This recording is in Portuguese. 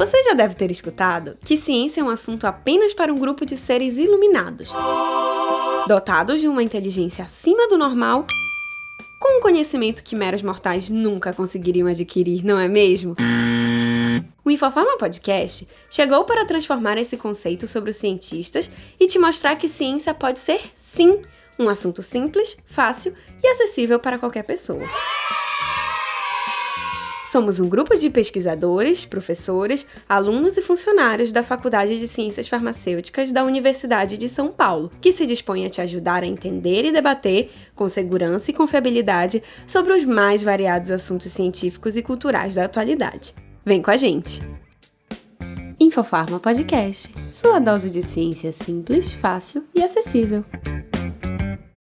Você já deve ter escutado que ciência é um assunto apenas para um grupo de seres iluminados, dotados de uma inteligência acima do normal, com um conhecimento que meros mortais nunca conseguiriam adquirir, não é mesmo? O Infoforma Podcast chegou para transformar esse conceito sobre os cientistas e te mostrar que ciência pode ser, sim, um assunto simples, fácil e acessível para qualquer pessoa. Somos um grupo de pesquisadores, professores, alunos e funcionários da Faculdade de Ciências Farmacêuticas da Universidade de São Paulo, que se dispõe a te ajudar a entender e debater, com segurança e confiabilidade, sobre os mais variados assuntos científicos e culturais da atualidade. Vem com a gente! Infofarma Podcast sua dose de ciência simples, fácil e acessível.